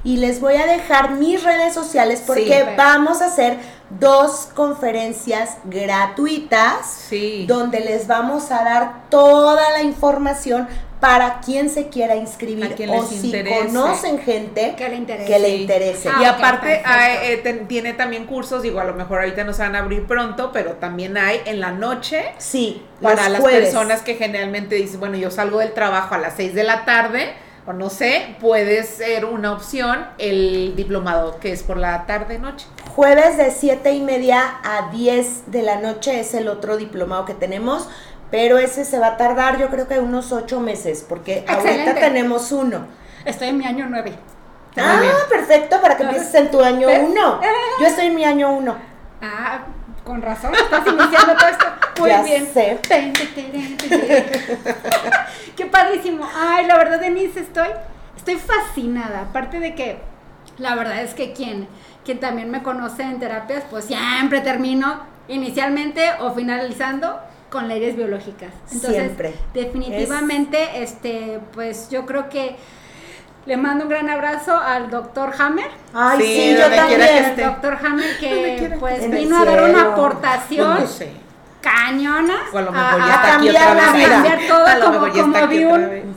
Speaker 3: y les voy a dejar mis redes sociales porque
Speaker 2: Sí.
Speaker 3: vamos a hacer dos conferencias gratuitas
Speaker 2: Sí.
Speaker 3: donde les vamos a dar toda la información para quien se quiera inscribir
Speaker 2: A quien
Speaker 3: o
Speaker 2: les
Speaker 3: si
Speaker 2: interese.
Speaker 3: conocen gente
Speaker 1: Que le interese.
Speaker 3: que le
Speaker 2: Sí.
Speaker 3: interese.
Speaker 1: Ah,
Speaker 2: y
Speaker 1: ok,
Speaker 2: aparte hay, eh, ten- tiene también cursos, digo, a lo mejor ahorita no se van a abrir pronto, pero también hay en la noche
Speaker 3: Sí,
Speaker 2: para las
Speaker 3: jueves.
Speaker 2: personas que generalmente dicen, bueno, yo salgo del trabajo a las 6 de la tarde, o no sé, puede ser una opción el diplomado que es por la tarde noche.
Speaker 3: Jueves de 7 y media a 10 de la noche es el otro diplomado que tenemos, pero ese se va a tardar yo creo que unos 8 meses, porque ahorita tenemos uno.
Speaker 1: Estoy en mi año nueve.
Speaker 2: Muy
Speaker 3: ah,
Speaker 2: bien.
Speaker 3: perfecto, para que empieces en tu año
Speaker 1: ¿Ves?
Speaker 3: 1. Yo estoy en mi año 1.
Speaker 1: Ah, con razón, estás iniciando todo esto. Muy
Speaker 3: Ya
Speaker 1: bien.
Speaker 3: sé.
Speaker 1: Qué padrísimo. Ay, la verdad, Denise, estoy, estoy fascinada. Aparte de que, la verdad es que quien, quien también me conoce en terapias, pues siempre termino inicialmente o finalizando con leyes biológicas. Entonces,
Speaker 3: Siempre.
Speaker 1: definitivamente, este, pues yo creo que le mando un gran abrazo al doctor Hammer.
Speaker 3: Ay,
Speaker 2: Sí,
Speaker 3: sí, yo
Speaker 2: quiera que
Speaker 3: también.
Speaker 2: esté.
Speaker 1: El doctor Hammer que pues vino a dar una aportación
Speaker 2: no sé.
Speaker 1: cañona
Speaker 2: O a lo mejor ya
Speaker 1: a,
Speaker 2: está
Speaker 1: a
Speaker 2: aquí
Speaker 3: cambiar
Speaker 2: otra vez.
Speaker 3: la
Speaker 1: a
Speaker 3: vida.
Speaker 1: cambiar todo
Speaker 2: A
Speaker 1: como, como vi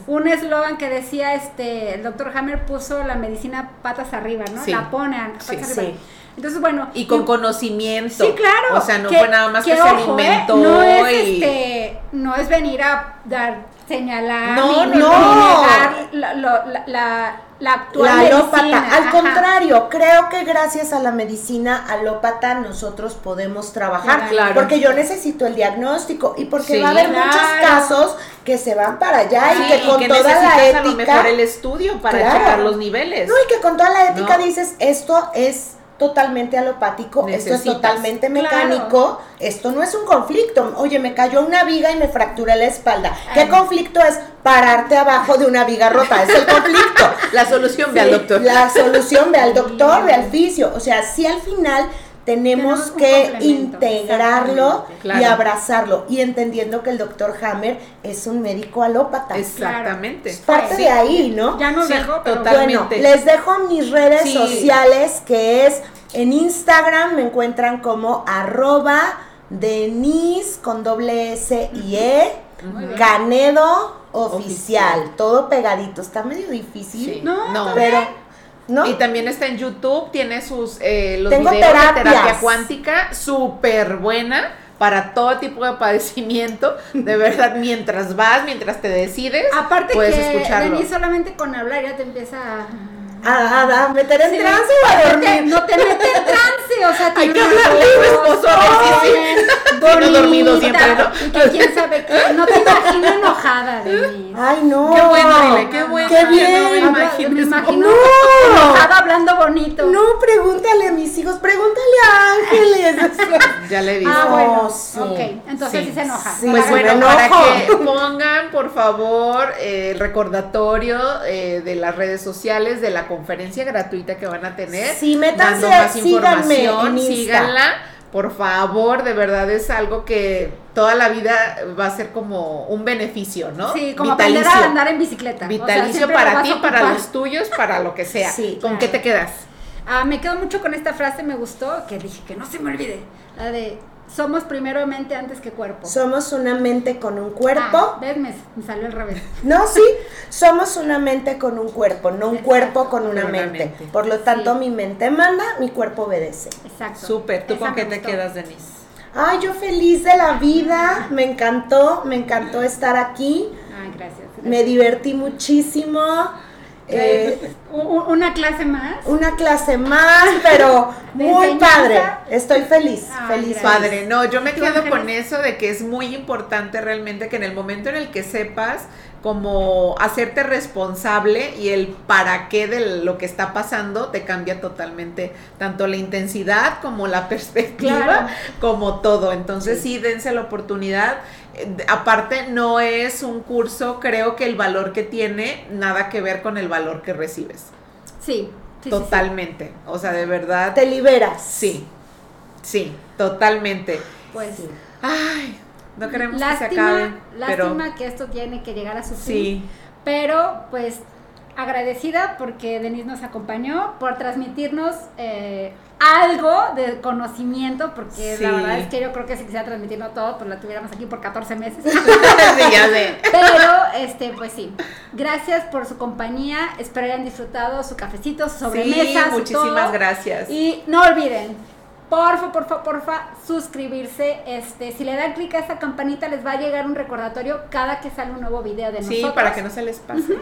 Speaker 1: un eslogan que decía este el doctor Hammer puso la medicina patas arriba no
Speaker 2: Sí.
Speaker 1: la pone patas
Speaker 2: Sí.
Speaker 1: arriba
Speaker 3: Sí.
Speaker 1: Entonces bueno
Speaker 2: Y con conocimiento.
Speaker 1: Sí, claro.
Speaker 2: O sea, no fue nada más que, se
Speaker 1: ojo, ¿eh?
Speaker 2: alimentó
Speaker 1: No es,
Speaker 2: y...
Speaker 1: este, no es venir a dar, señalar,
Speaker 2: No,
Speaker 1: ni,
Speaker 2: no,
Speaker 1: negar la, la, la, la actual
Speaker 3: La alópata.
Speaker 1: medicina.
Speaker 3: Al
Speaker 1: Ajá.
Speaker 3: contrario, creo que gracias a la medicina alópata nosotros podemos trabajar.
Speaker 2: Claro.
Speaker 3: Porque yo necesito el diagnóstico y porque
Speaker 2: Sí.
Speaker 3: va a haber
Speaker 1: Claro.
Speaker 3: muchos casos que se van para allá
Speaker 2: Sí,
Speaker 3: y que con
Speaker 2: que
Speaker 3: toda la
Speaker 2: necesitas a lo
Speaker 3: ética.
Speaker 2: mejor el estudio para
Speaker 3: Claro.
Speaker 2: checar los niveles.
Speaker 3: No, y que con toda la ética
Speaker 2: No.
Speaker 3: dices, esto es totalmente alopático, esto es totalmente
Speaker 1: Claro.
Speaker 3: mecánico, esto no es un conflicto. Oye, me cayó una viga y me fracturé la espalda. ¿Qué conflicto es? Pararte abajo de una viga rota, es el conflicto.
Speaker 2: La solución, ve al doctor.
Speaker 3: La solución, ve al doctor, ve al fisio. O sea, sí al final tenemos que integrarlo.
Speaker 2: Claro.
Speaker 3: y abrazarlo. Y entendiendo que el doctor Hammer es un médico alópata.
Speaker 2: Exactamente.
Speaker 3: Es parte
Speaker 1: Sí.
Speaker 3: de ahí, ¿no?
Speaker 1: Ya nos
Speaker 2: Sí,
Speaker 1: dejó, pero
Speaker 2: total.
Speaker 3: Bueno,
Speaker 2: Totalmente.
Speaker 3: les dejo mis redes
Speaker 2: Sí.
Speaker 3: sociales que es en Instagram me encuentran como arroba Denise con doble S y E. Canedo oficial,
Speaker 2: Oficial.
Speaker 3: todo pegadito. Está medio difícil,
Speaker 2: Sí.
Speaker 1: No,
Speaker 3: pero ¿no?
Speaker 2: Y también está en YouTube, tiene sus eh, los
Speaker 3: Tengo
Speaker 2: videos de terapia cuántica, súper buena para todo tipo de padecimiento. De verdad, mientras vas, mientras te decides,
Speaker 1: Aparte
Speaker 2: puedes
Speaker 1: que
Speaker 2: escucharlo.
Speaker 1: Denise solamente con hablar ya te empieza a...
Speaker 3: a, a- a meter en
Speaker 1: Sí,
Speaker 3: trance o a
Speaker 1: no te-
Speaker 3: dormir.
Speaker 1: No te mete en trance, o sea,
Speaker 2: Hay que hablarle a tu esposo a sí. no dormido siempre, ¿no?
Speaker 1: Que quién sabe qué. No te imagino enojada, Denise.
Speaker 3: Ay, no.
Speaker 2: Qué bueno, dile, qué bueno.
Speaker 3: Qué bien.
Speaker 2: No me imagino.
Speaker 1: me imagino
Speaker 3: No.
Speaker 1: enojada hablando bonito.
Speaker 3: No, pregúntale a mis hijos, pregúntale a Ángeles.
Speaker 2: Ya le dije.
Speaker 1: Ah, bueno.
Speaker 3: Oh, sí.
Speaker 1: Ok, entonces sí,
Speaker 2: Sí.
Speaker 1: se enoja.
Speaker 3: Sí.
Speaker 2: Pues bueno, para
Speaker 3: enojo.
Speaker 2: que pongan, por favor, eh, el recordatorio eh, de las redes sociales de la conferencia gratuita que van a tener.
Speaker 3: Sí, métanse,
Speaker 2: dando más información, síganla. Por favor, de verdad es algo que toda la vida va a ser como un beneficio, ¿no?
Speaker 1: Sí, como aprender a andar en bicicleta. O sea,
Speaker 2: Vitalicio para ti, para los tuyos, para lo que sea.
Speaker 3: Sí,
Speaker 2: ¿Con
Speaker 1: claro.
Speaker 2: qué te quedas?
Speaker 1: Ah, me quedo mucho con esta frase, me gustó, que dije que no se me olvide. La de somos primero mente antes que cuerpo.
Speaker 3: Somos una mente con un cuerpo.
Speaker 1: Ah, ¿ves? Me, me salió al revés.
Speaker 3: No, sí, somos una mente con un cuerpo, no un
Speaker 1: Exacto.
Speaker 3: cuerpo con una mente.
Speaker 2: mente.
Speaker 3: Por lo tanto,
Speaker 1: Sí.
Speaker 3: mi mente manda, mi cuerpo obedece.
Speaker 1: Exacto.
Speaker 2: Súper. ¿Tú
Speaker 1: Esa
Speaker 2: con qué te quedas, Denise?
Speaker 3: Ay, yo feliz de la vida, me encantó, me encantó estar aquí,
Speaker 1: Ay, gracias.
Speaker 3: me divertí muchísimo. Eh,
Speaker 1: u- una clase más.
Speaker 3: una clase más, pero muy
Speaker 1: enseñanza.
Speaker 3: padre. Estoy feliz,
Speaker 1: Ay,
Speaker 3: feliz.
Speaker 1: gracias.
Speaker 2: Padre, no, yo me
Speaker 1: ¿Tú,
Speaker 2: quedo con eso de que es muy importante realmente que en el momento en el que sepas como hacerte responsable y el para qué de lo que está pasando te cambia totalmente tanto la intensidad como la perspectiva,
Speaker 1: Claro.
Speaker 2: como todo. Entonces sí, dense la oportunidad. Eh, Aparte, no es un curso, creo que el valor que tiene nada que ver con el valor que recibes.
Speaker 1: Sí. sí, sí, sí.
Speaker 2: totalmente. O sea, de verdad.
Speaker 3: Te liberas.
Speaker 2: Sí, sí, totalmente.
Speaker 1: Pues
Speaker 2: Ay, no queremos que se acabe.
Speaker 1: lástima
Speaker 2: pero
Speaker 1: que esto tiene que llegar a su fin.
Speaker 2: sí,
Speaker 1: Pero pues agradecida porque Denise nos acompañó, por transmitirnos eh, algo de conocimiento, porque la
Speaker 2: Sí.
Speaker 1: verdad es que yo creo que si quisiera transmitirlo todo, pues la tuviéramos aquí por 14 meses.
Speaker 2: sí, ya sé.
Speaker 1: Pero, este, pues sí. Gracias por su compañía. Espero hayan disfrutado su cafecito, su sobremesa,
Speaker 2: Sí, muchísimas
Speaker 1: todo.
Speaker 2: gracias.
Speaker 1: Y no olviden, porfa, porfa, porfa, suscribirse. Este, si le dan clic a esa campanita, les va a llegar un recordatorio cada que sale un nuevo video de
Speaker 2: Sí,
Speaker 1: nosotros.
Speaker 2: para que no se les pase.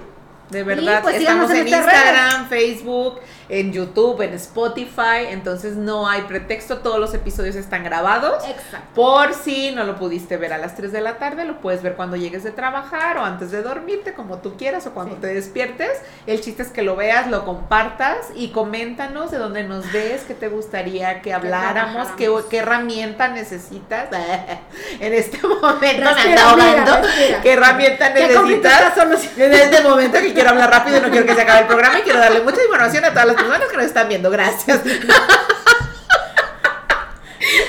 Speaker 2: De verdad,
Speaker 1: pues,
Speaker 2: estamos
Speaker 1: en
Speaker 2: Instagram, Facebook, en YouTube, en Spotify, entonces no hay pretexto, todos los episodios están grabados.
Speaker 1: Exacto.
Speaker 2: Por si no lo pudiste ver a las 3 de la tarde, lo puedes ver cuando llegues de trabajar o antes de dormirte, como tú quieras, o cuando
Speaker 1: Sí.
Speaker 2: te despiertes. El chiste es que lo veas, lo compartas y coméntanos de dónde nos ves, qué te gustaría que habláramos, qué, qué herramienta necesitas. en este momento me
Speaker 1: Respira,
Speaker 2: anda
Speaker 1: respira.
Speaker 2: ¿Qué herramienta
Speaker 1: ¿Qué conflicto
Speaker 2: necesitas? En este momento que quiero hablar rápido, y no quiero que se acabe el programa y quiero darle mucha información a todas las personas que nos están viendo. Gracias.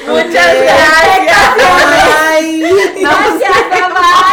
Speaker 2: Muchas gracias.
Speaker 3: Ay, gracias, mamá.